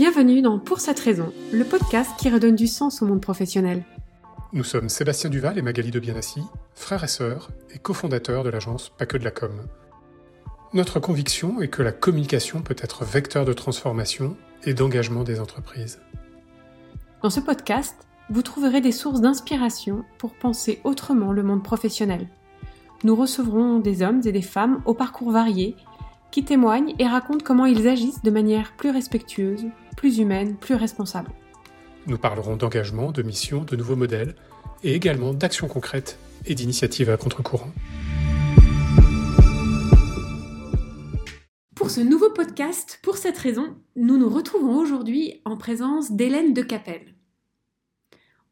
Bienvenue dans Pour cette raison, le podcast qui redonne du sens au monde professionnel. Nous sommes Sébastien Duval et Magali de Bienassi, frères et sœurs et cofondateurs de l'agence Pas que de la com. Notre conviction est que la communication peut être vecteur de transformation et d'engagement des entreprises. Dans ce podcast, vous trouverez des sources d'inspiration pour penser autrement le monde professionnel. Nous recevrons des hommes et des femmes au parcours varié qui témoignent et racontent comment ils agissent de manière plus respectueuse, plus humaine, plus responsable. Nous parlerons d'engagement, de mission, de nouveaux modèles et également d'actions concrètes et d'initiatives à contre-courant. Pour ce nouveau podcast, pour cette raison, nous nous retrouvons aujourd'hui en présence d'Hélène de Capelle.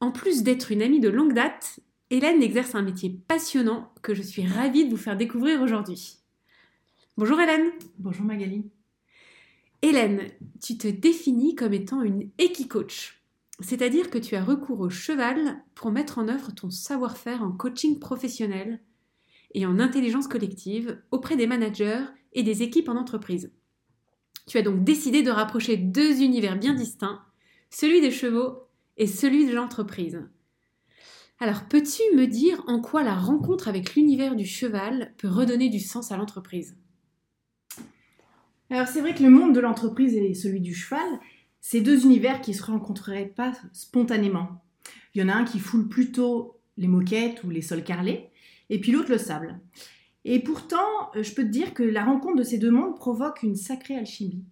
En plus d'être une amie de longue date, Hélène exerce un métier passionnant que je suis ravie de vous faire découvrir aujourd'hui. Bonjour Hélène. Bonjour Magali. Hélène, tu te définis comme étant une équicoach. C'est-à-dire que tu as recours au cheval pour mettre en œuvre ton savoir-faire en coaching professionnel et en intelligence collective auprès des managers et des équipes en entreprise. Tu as donc décidé de rapprocher deux univers bien distincts, celui des chevaux et celui de l'entreprise. Alors, peux-tu me dire en quoi la rencontre avec l'univers du cheval peut redonner du sens à l'entreprise? Alors, c'est vrai que le monde de l'entreprise et celui du cheval, c'est deux univers qui ne se rencontreraient pas spontanément. Il y en a un qui foule plutôt les moquettes ou les sols carrelés, et puis l'autre le sable. Et pourtant, je peux te dire que la rencontre de ces deux mondes provoque une sacrée alchimie.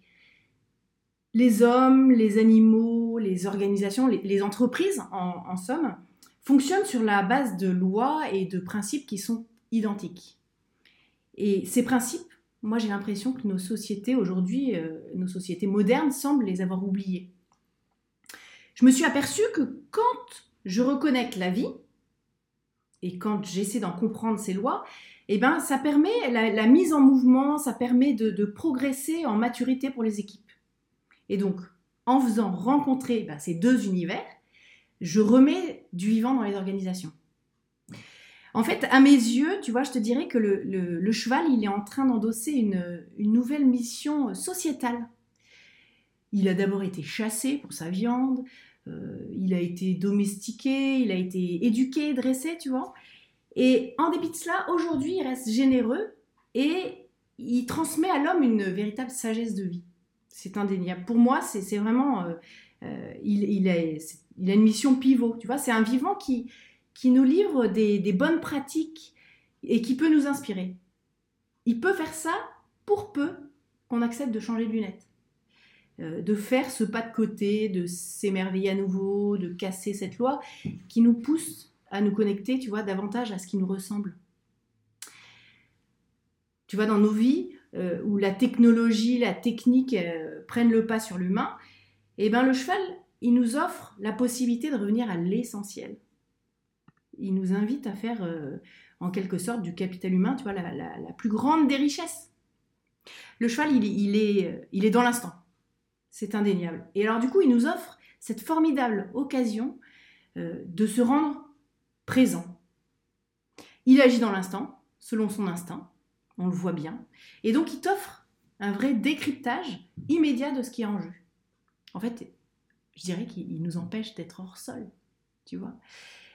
Les hommes, les animaux, les organisations, les, entreprises, en, somme, fonctionnent sur la base de lois et de principes qui sont identiques. Et ces principes, moi j'ai l'impression que nos sociétés aujourd'hui, euh, nos sociétés modernes, semblent les avoir oubliés. Je me suis aperçue que quand je reconnecte la vie, et quand j'essaie d'en comprendre ces lois, eh ben, ça permet la, mise en mouvement, ça permet de, progresser en maturité pour les équipes. Et donc, en faisant rencontrer ben, ces deux univers, je remets du vivant dans les organisations. En fait, à mes yeux, tu vois, je te dirais que le, cheval, il est en train d'endosser une, nouvelle mission sociétale. Il a d'abord été chassé pour sa viande, euh, il a été domestiqué, il a été éduqué, dressé, tu vois. Et en dépit de cela, aujourd'hui, il reste généreux et il transmet à l'homme une véritable sagesse de vie. C'est indéniable. Pour moi, c'est vraiment... Euh, euh, il, a, il, a, une mission pivot, tu vois. C'est un vivant qui, qui nous livre des, bonnes pratiques et qui peut nous inspirer. Il peut faire ça pour peu qu'on accepte de changer de lunettes. Euh, de faire ce pas de côté, de s'émerveiller à nouveau, de casser cette loi qui nous pousse à nous connecter, tu vois, davantage à ce qui nous ressemble. Tu vois, dans nos vies, euh, où la technologie, la technique euh, prennent le pas sur l'humain, eh ben le cheval, il nous offre la possibilité de revenir à l'essentiel. Il nous invite à faire, euh, en quelque sorte, du capital humain, tu vois, la, plus grande des richesses. Le cheval, il, est, il est dans l'instant. C'est indéniable. Et alors, du coup, il nous offre cette formidable occasion de se rendre présent. Il agit dans l'instant, selon son instinct, on le voit bien, et donc il t'offre un vrai décryptage immédiat de ce qui est en jeu. En fait, je dirais qu'il nous empêche d'être hors sol, tu vois.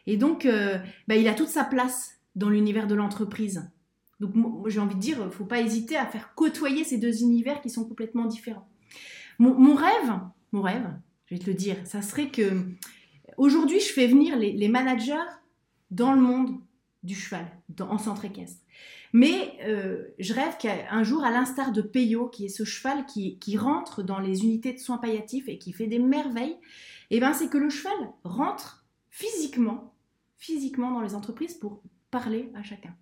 Et donc, euh, bah, il a toute sa place dans l'univers de l'entreprise. Donc, j'ai envie de dire, il ne faut pas hésiter à faire côtoyer ces deux univers qui sont complètement différents. Mon, rêve, mon rêve, je vais te le dire, ça serait que aujourd'hui, je fais venir les managers dans le monde du cheval, en centre équestre. Mais euh, je rêve qu'un jour, à l'instar de Peyo, qui est ce cheval qui, rentre dans les unités de soins palliatifs et qui fait des merveilles, et eh ben, c'est que le cheval rentre physiquement, physiquement dans les entreprises pour parler à chacun.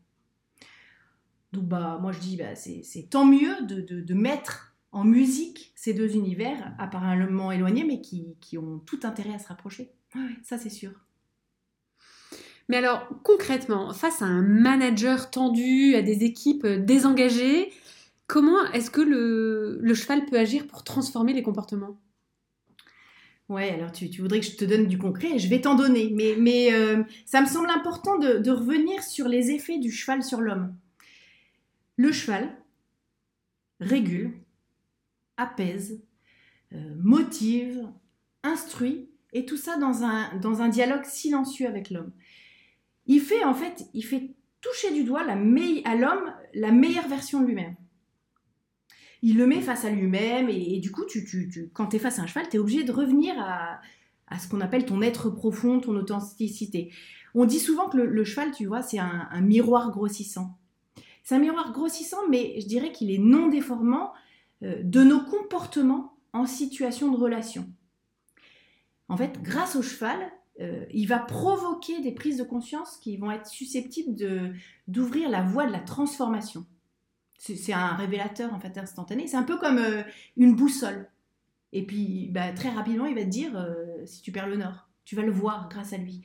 Donc bah, moi je dis, bah, c'est tant mieux de, mettre en musique ces deux univers apparemment éloignés, mais qui, qui ont tout intérêt à se rapprocher. ça c'est sûr. Mais alors, concrètement, face à un manager tendu, à des équipes euh, désengagées, comment est-ce que le, cheval peut agir pour transformer les comportements? Ouais, alors tu, voudrais que je te donne du concret, je vais t'en donner, mais, euh, ça me semble important de, revenir sur les effets du cheval sur l'homme. Le cheval régule, apaise, euh, motive, instruit, et tout ça dans un, dialogue silencieux avec l'homme. Il fait en fait, il fait toucher du doigt à l'homme la meilleure version de lui-même. Il le met face à lui-même et, du coup, tu, quand tu es face à un cheval, tu es obligé de revenir à, ce qu'on appelle ton être profond, ton authenticité. On dit souvent que le, cheval, tu vois, c'est un, un, miroir grossissant. C'est un miroir grossissant, mais je dirais qu'il est non déformant euh, de nos comportements en situation de relation. En fait, grâce au cheval, euh, il va provoquer des prises de conscience qui vont être susceptibles d'ouvrir la voie de la transformation. C'est un révélateur en fait instantané. C'est un peu comme euh, une boussole. Et puis bah, très rapidement, il va te dire euh, si tu perds le nord. Tu vas le voir grâce à lui.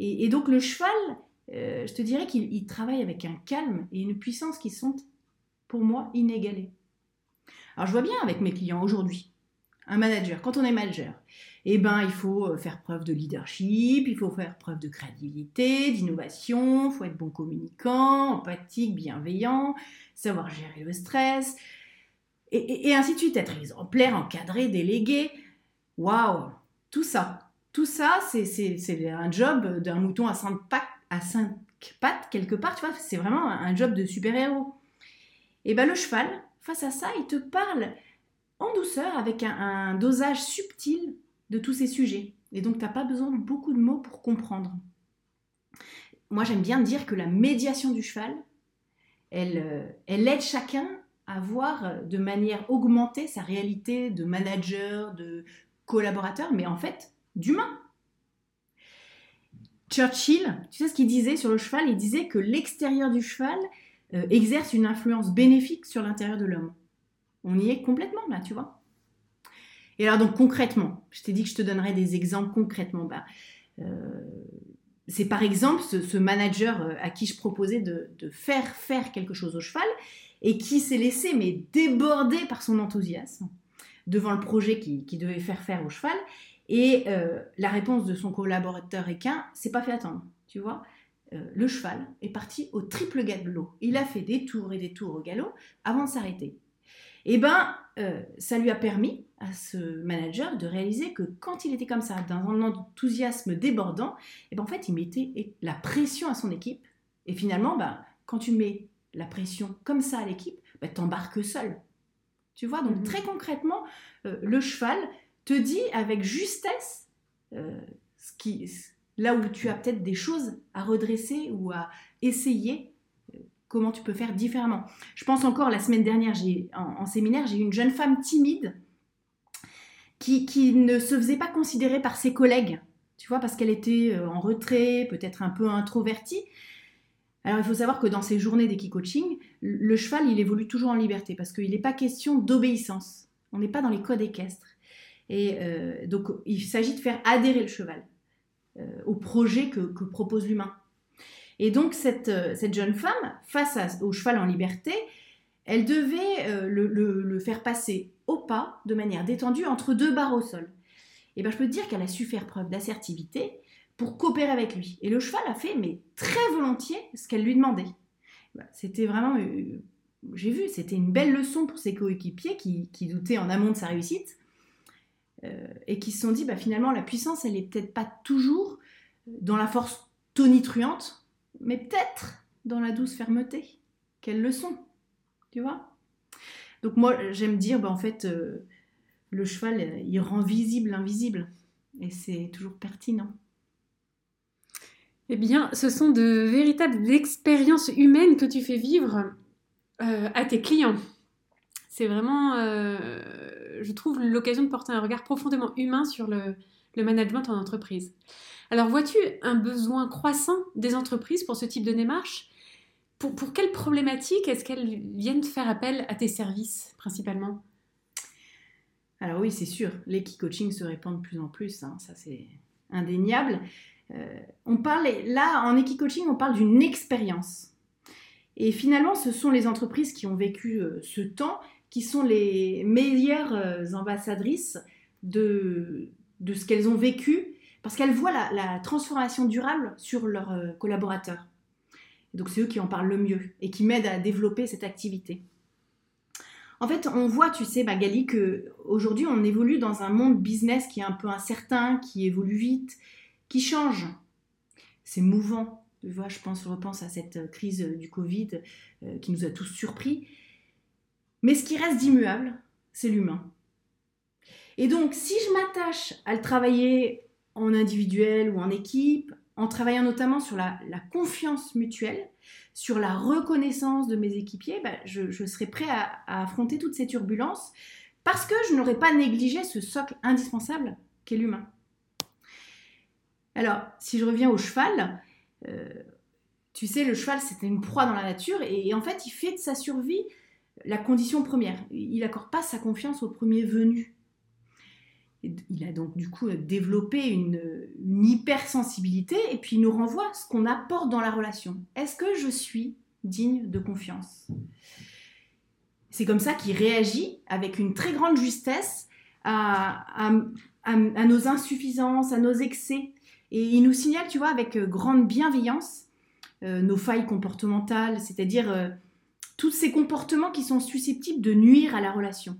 Et, donc le cheval, je te dirais qu'il travaille avec un calme et une puissance qui sont pour moi inégalées. Alors je vois bien avec mes clients aujourd'hui, un manager, quand on est manager, eh ben, il faut euh, faire preuve de leadership, il faut faire preuve de créativité, d'innovation, il faut être bon communicant, empathique, bienveillant, savoir gérer le stress, et, ainsi de suite, être exemplaire, encadré, délégué. Waouh Tout ça, tout ça, c'est un job d'un mouton à cinq, pattes, quelque part, tu vois, c'est vraiment un job de super-héros. Et ben le cheval, face à ça, il te parle en douceur, avec un dosage subtil de tous ces sujets. Et donc, tu n'as pas besoin de beaucoup de mots pour comprendre. Moi, j'aime bien dire que la médiation du cheval, elle, euh, elle aide chacun à voir de manière augmentée sa réalité de manager, de collaborateur, mais en fait, d'humain. Churchill, tu sais ce qu'il disait sur le cheval? Il disait que l'extérieur du cheval euh, exerce une influence bénéfique sur l'intérieur de l'homme. On y est complètement là, tu vois. Et alors donc concrètement, je t'ai dit que je te donnerais des exemples concrètement. Bah, euh, c'est par exemple ce, manager euh, à qui je proposais de, faire faire quelque chose au cheval et qui s'est laissé mais déborder par son enthousiasme devant le projet qu'il qui devait faire faire au cheval. Et euh, la réponse de son collaborateur équin, c'est pas fait attendre, tu vois. le cheval est parti au triple galop. Il a fait des tours et des tours au galop avant de s'arrêter. Et eh ben, ça lui a permis à ce manager de réaliser que quand il était comme ça, dans un enthousiasme débordant, et eh ben en fait, il mettait la pression à son équipe. Et finalement, ben, quand tu mets la pression comme ça à l'équipe, ben, t'embarques seul. Tu vois, donc mhm. très concrètement, euh, le cheval te dit avec justesse euh, ce qui, là où tu as peut-être des choses à redresser ou à essayer euh, comment tu peux faire différemment. Je pense encore la semaine dernière, en, en séminaire, j'ai eu une jeune femme timide qui, ne se faisait pas considérer par ses collègues, tu vois, parce qu'elle était euh, en retrait, peut-être un peu introvertie. Alors il faut savoir que dans ces journées d'équi-coaching, le cheval, il évolue toujours en liberté, parce qu'il n'est pas question d'obéissance. On n'est pas dans les codes équestres. Et euh, donc il s'agit de faire adhérer le cheval euh, au projet que, propose l'humain. Et donc cette, cette, jeune femme, face au cheval en liberté, elle devait le, le, faire passer au pas, de manière détendue, entre deux barres au sol. Et ben, je peux te dire qu'elle a su faire preuve d'assertivité pour coopérer avec lui. Et le cheval a fait, mais très volontiers, ce qu'elle lui demandait. Ben, c'était vraiment, euh, j'ai vu, c'était une belle leçon pour ses coéquipiers qui, doutaient en amont de sa réussite euh, et qui se sont dit, bah, finalement, la puissance, elle n'est peut-être pas toujours dans la force tonitruante, mais peut-être dans la douce fermeté. Quelle leçon, tu vois donc moi, j'aime dire, bah, en fait, euh, le cheval, il rend visible l'invisible. Et c'est toujours pertinent. Eh bien, ce sont de véritables expériences humaines que tu fais vivre euh, à tes clients. C'est vraiment, euh, je trouve, l'occasion de porter un regard profondément humain sur le, le management en entreprise. Alors, vois-tu un besoin croissant des entreprises pour ce type de démarche? Pour, pour quelles problématiques est-ce qu'elles viennent faire appel à tes services principalement? Alors oui, c'est sûr, l'équi-coaching se répand de plus en plus, hein, ça c'est indéniable. Euh, on parle là en équi-coaching, on parle d'une expérience. Et finalement, ce sont les entreprises qui ont vécu euh, ce temps qui sont les meilleures euh, ambassadrices de, de ce qu'elles ont vécu parce qu'elles voient la, la, transformation durable sur leurs collaborateurs. Donc c'est eux qui en parlent le mieux et qui m'aident à développer cette activité. En fait, on voit, tu sais, Magali, que aujourd'hui, on évolue dans un monde business qui est un peu incertain, qui évolue vite, qui change. C'est mouvant. Tu vois, je pense, repense à cette crise du Covid euh, qui nous a tous surpris. Mais ce qui reste d'immuable, c'est l'humain. Et donc, si je m'attache à le travailler en individuel ou en équipe, en travaillant notamment sur la, confiance mutuelle, sur la reconnaissance de mes équipiers, bah, je, serai prêt à, affronter toutes ces turbulences parce que je n'aurais pas négligé ce socle indispensable qu'est l'humain. Alors, si je reviens au cheval, euh, tu sais, le cheval, c'est une proie dans la nature et, en fait, il fait de sa survie la condition première. Il n'accorde pas sa confiance au premier venu. Il a donc du coup développé une, hypersensibilité et puis il nous renvoie ce qu'on apporte dans la relation. Est-ce que je suis digne de confiance? C'est comme ça qu'il réagit avec une très grande justesse à, nos insuffisances, à nos excès. Et il nous signale, tu vois, avec grande bienveillance, euh, nos failles comportementales, c'est-à-dire euh, tous ces comportements qui sont susceptibles de nuire à la relation.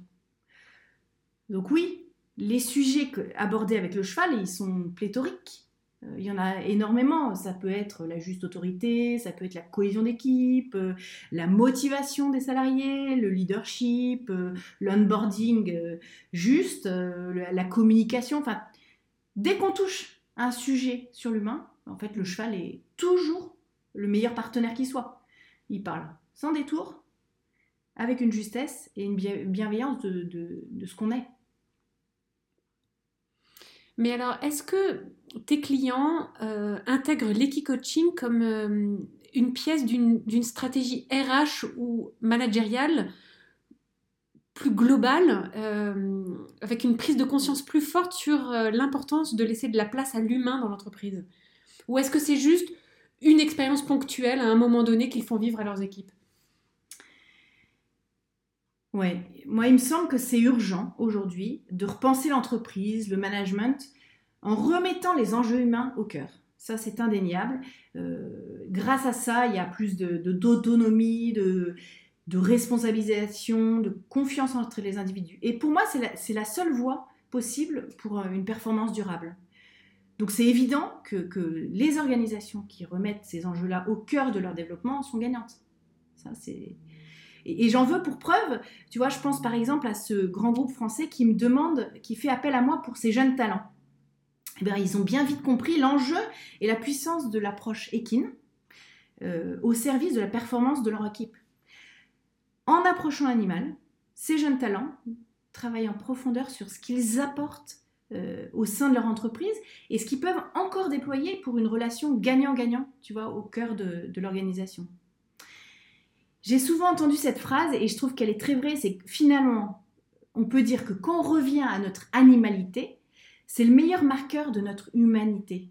Donc oui, les sujets abordés avec le cheval, ils sont pléthoriques. Euh, il y en a énormément. Ça peut être la juste autorité, ça peut être la cohésion d'équipe, euh, la motivation des salariés, le leadership, euh, l'onboarding juste, la communication. Enfin, dès qu'on touche un sujet sur l'humain, en fait, le cheval est toujours le meilleur partenaire qui soit. Il parle sans détour, avec une justesse et une bienveillance de ce qu'on est. Mais alors, est-ce que tes clients euh, intègrent l'equi-coaching comme euh, une pièce d'une stratégie RH ou managériale plus globale, euh, avec une prise de conscience plus forte sur l'importance de laisser de la place à l'humain dans l'entreprise? Ou est-ce que c'est juste une expérience ponctuelle à un moment donné qu'ils font vivre à leurs équipes? Ouais, moi il me semble que c'est urgent aujourd'hui de repenser l'entreprise, le management, en remettant les enjeux humains au cœur. Ça, c'est indéniable. Euh, grâce à ça, il y a plus d'autonomie, de, de, responsabilisation, de confiance entre les individus. Et pour moi, c'est la, seule voie possible pour euh, une performance durable. Donc c'est évident que, que, les organisations qui remettent ces enjeux-là au cœur de leur développement sont gagnantes. Ça, c'est... Et, j'en veux pour preuve, tu vois, je pense par exemple à ce grand groupe français qui me demande, qui fait appel à moi pour ses jeunes talents. Eh bien, ils ont bien vite compris l'enjeu et la puissance de l'approche Ekin euh, au service de la performance de leur équipe. En approchant l'animal, ces jeunes talents travaillent en profondeur sur ce qu'ils apportent euh, au sein de leur entreprise et ce qu'ils peuvent encore déployer pour une relation gagnant-gagnant, tu vois, au cœur de l'organisation. J'ai souvent entendu cette phrase et je trouve qu'elle est très vraie, c'est que finalement, on peut dire que quand on revient à notre animalité, c'est le meilleur marqueur de notre humanité.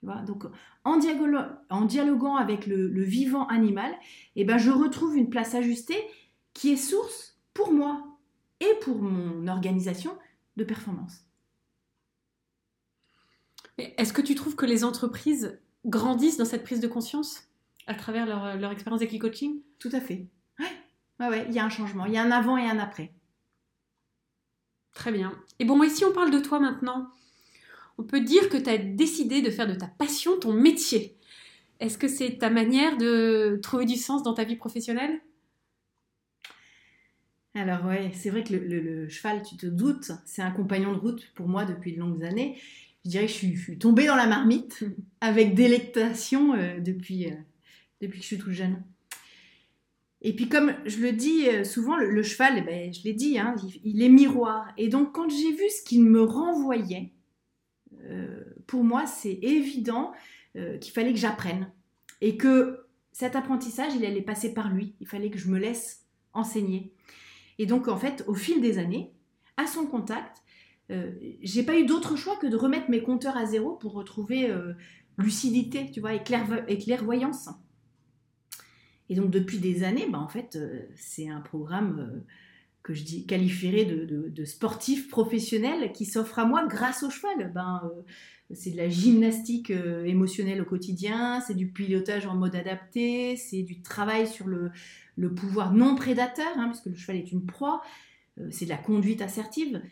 Tu vois Donc, en, dialoguant avec le, vivant animal, eh ben, je retrouve une place ajustée qui est source pour moi et pour mon organisation de performance. Est-ce que tu trouves que les entreprises grandissent dans cette prise de conscience? À travers leur, leur expérience coaching Tout à fait. Ouais. ouais, il y a un changement. Il y a un avant et un après. Très bien. Et bon, moi, ici, on parle de toi maintenant. On peut dire que tu as décidé de faire de ta passion ton métier. Est-ce que c'est ta manière de trouver du sens dans ta vie professionnelle? Alors ouais, c'est vrai que le, cheval, tu te doutes, c'est un compagnon de route pour moi depuis de longues années. Je dirais que je suis, tombée dans la marmite avec délectation euh, depuis, euh, depuis que je suis toute jeune. Et puis comme je le dis euh, souvent, le, cheval, eh ben, je l'ai dit, hein, il, est miroir. Et donc quand j'ai vu ce qu'il me renvoyait, euh, pour moi c'est évident euh, qu'il fallait que j'apprenne. Et que cet apprentissage, il allait passer par lui. Il fallait que je me laisse enseigner. Et donc en fait, au fil des années, à son contact, j'ai pas eu d'autre choix que de remettre mes compteurs à zéro pour retrouver lucidité, tu vois, et clairvoyance. Et donc depuis des années, bah, en fait, euh, c'est un programme que je qualifierais de, sportif professionnel qui s'offre à moi grâce au cheval. Ben, euh, c'est de la gymnastique euh, émotionnelle au quotidien, c'est du pilotage en mode adapté, c'est du travail sur le, pouvoir non prédateur, hein, puisque le cheval est une proie, euh, c'est de la conduite assertive.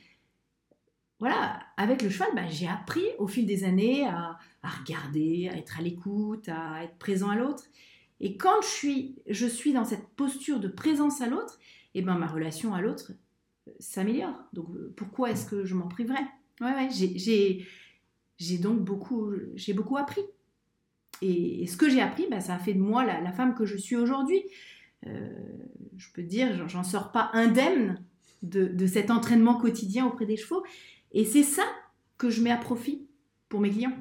Voilà, avec le cheval, ben, j'ai appris au fil des années à, regarder, à être à l'écoute, à être présent à l'autre. Et quand je suis, je suis dans cette posture de présence à l'autre, et eh ben ma relation à l'autre euh, s'améliore. Donc euh, pourquoi est-ce que je m'en priverais? Ouais, ouais, j'ai donc beaucoup, j'ai beaucoup appris. Et, ce que j'ai appris, ben, ça a fait de moi la, femme que je suis aujourd'hui. Euh, je peux dire, j'en sors pas indemne de, de, cet entraînement quotidien auprès des chevaux. Et c'est ça que je mets à profit pour mes clients.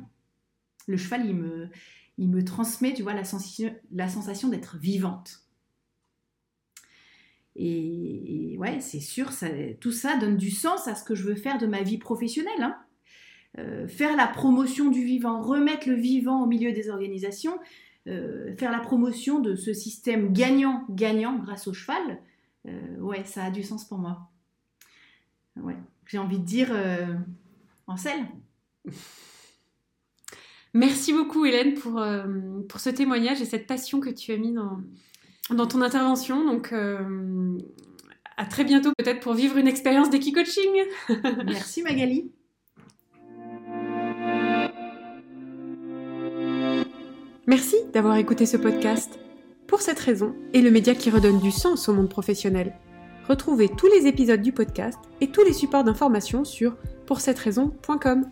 Le cheval, il me, il me transmet, tu vois, la sensation, d'être vivante. Et, ouais, c'est sûr, tout ça donne du sens à ce que je veux faire de ma vie professionnelle. Hein. Euh, faire la promotion du vivant, remettre le vivant au milieu des organisations, euh, faire la promotion de ce système gagnant-gagnant grâce au cheval, euh, ouais, ça a du sens pour moi. Ouais, j'ai envie de dire en selle. Merci beaucoup Hélène pour, pour ce témoignage et cette passion que tu as mis dans, dans ton intervention. Donc, euh, à très bientôt peut-être pour vivre une expérience d'équi-coaching. Merci Magali. Merci d'avoir écouté ce podcast. Pour cette raison, et le média qui redonne du sens au monde professionnel. Retrouvez tous les épisodes du podcast et tous les supports d'information sur pourcetteраison.com.